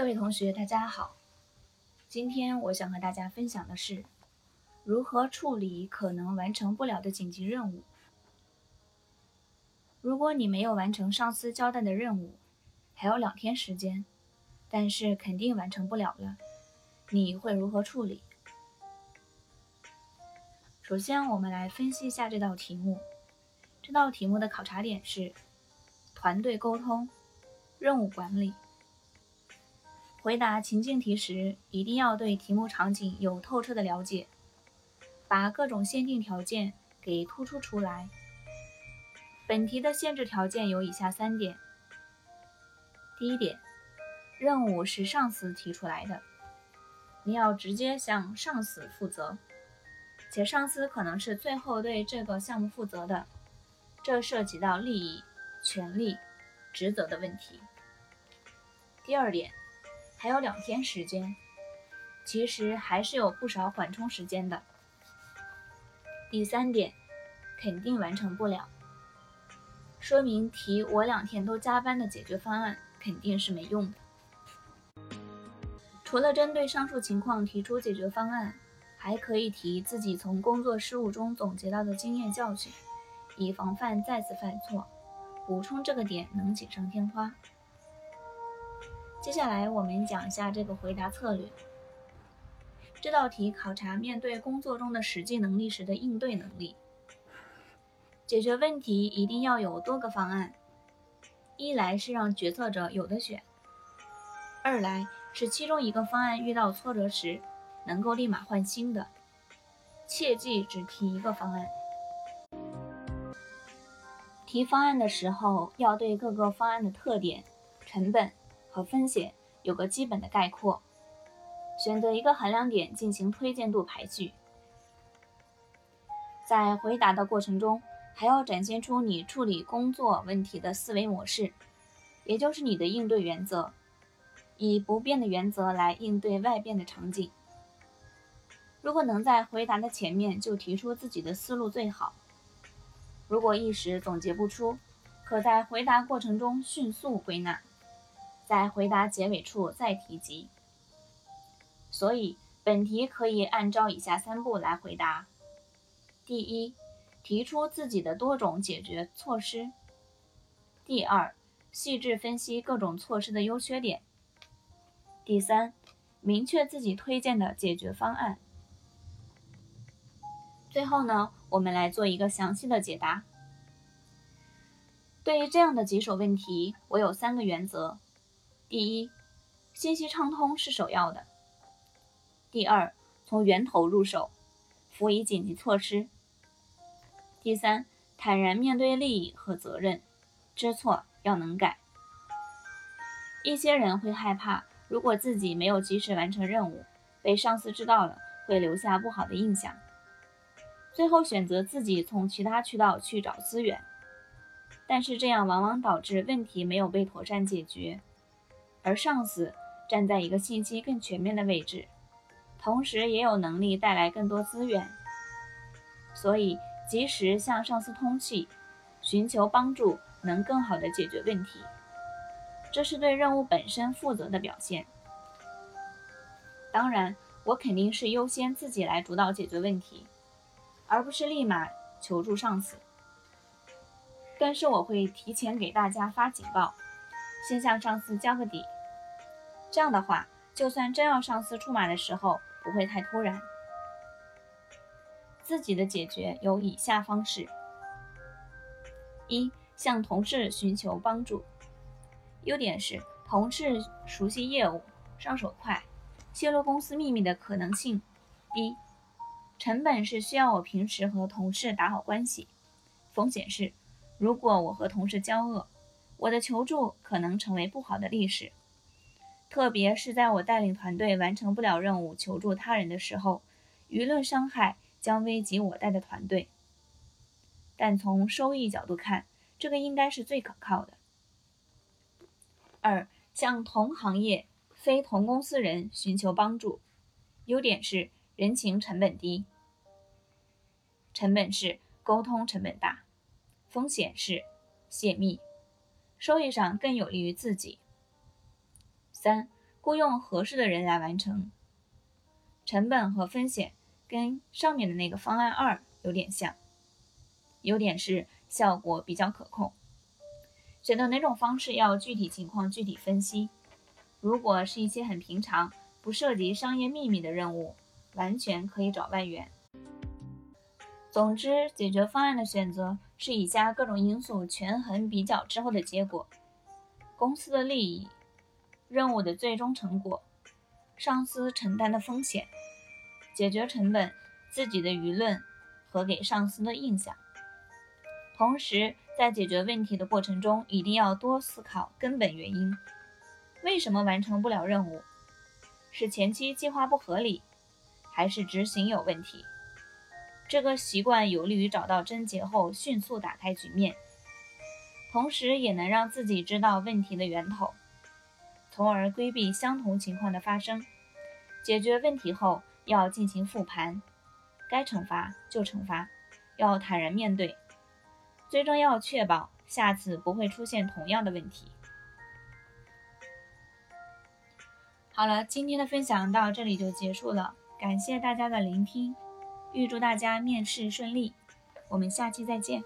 各位同学，大家好。今天我想和大家分享的是如何处理可能完成不了的紧急任务。如果你没有完成上司交代的任务，还有两天时间，但是肯定完成不了了，你会如何处理？首先，我们来分析一下这道题目。这道题目的考察点是团队沟通、任务管理。回答情境题时，一定要对题目场景有透彻的了解，把各种限定条件给突出出来。本题的限制条件有以下三点：第一点，任务是上司提出来的，你要直接向上司负责，且上司可能是最后对这个项目负责的，这涉及到利益、权利、职责的问题。第二点。还有两天时间，其实还是有不少缓冲时间的。第三点，肯定完成不了，说明提我两天都加班的解决方案肯定是没用的。除了针对上述情况提出解决方案，还可以提自己从工作失误中总结到的经验教训，以防范再次犯错。补充这个点能锦上添花。接下来我们讲一下这个回答策略。这道题考察面对工作中的实际能力时的应对能力。解决问题一定要有多个方案，一来是让决策者有的选，二来是其中一个方案遇到挫折时能够立马换新的。切记只提一个方案。提方案的时候要对各个方案的特点、成本。和风险有个基本的概括，选择一个衡量点进行推荐度排序。在回答的过程中，还要展现出你处理工作问题的思维模式，也就是你的应对原则，以不变的原则来应对外变的场景。如果能在回答的前面就提出自己的思路最好。如果一时总结不出，可在回答过程中迅速归纳。在回答结尾处再提及，所以本题可以按照以下三步来回答：第一，提出自己的多种解决措施；第二，细致分析各种措施的优缺点；第三，明确自己推荐的解决方案。最后呢，我们来做一个详细的解答。对于这样的棘手问题，我有三个原则。第一，信息畅通是首要的。第二，从源头入手，辅以紧急措施。第三，坦然面对利益和责任，知错要能改。一些人会害怕，如果自己没有及时完成任务，被上司知道了，会留下不好的印象，最后选择自己从其他渠道去找资源。但是这样往往导致问题没有被妥善解决。而上司站在一个信息更全面的位置，同时也有能力带来更多资源，所以及时向上司通气，寻求帮助，能更好的解决问题，这是对任务本身负责的表现。当然，我肯定是优先自己来主导解决问题，而不是立马求助上司，更是我会提前给大家发警报。先向上司交个底，这样的话，就算真要上司出马的时候，不会太突然。自己的解决有以下方式：一、向同事寻求帮助。优点是同事熟悉业务，上手快，泄露公司秘密的可能性低。成本是需要我平时和同事打好关系，风险是如果我和同事交恶。我的求助可能成为不好的历史，特别是在我带领团队完成不了任务求助他人的时候，舆论伤害将危及我带的团队。但从收益角度看，这个应该是最可靠的。二，向同行业非同公司人寻求帮助，优点是人情成本低，成本是沟通成本大，风险是泄密。收益上更有利于自己。三、雇佣合适的人来完成。成本和风险跟上面的那个方案二有点像，优点是效果比较可控。选择哪种方式要具体情况具体分析。如果是一些很平常、不涉及商业秘密的任务，完全可以找外援。总之，解决方案的选择是以下各种因素权衡比较之后的结果：公司的利益、任务的最终成果、上司承担的风险、解决成本、自己的舆论和给上司的印象。同时，在解决问题的过程中，一定要多思考根本原因。为什么完成不了任务？是前期计划不合理，还是执行有问题？这个习惯有利于找到症结后迅速打开局面，同时也能让自己知道问题的源头，从而规避相同情况的发生。解决问题后要进行复盘，该惩罚就惩罚，要坦然面对，最终要确保下次不会出现同样的问题。好了，今天的分享到这里就结束了，感谢大家的聆听，预祝大家面试顺利，我们下期再见。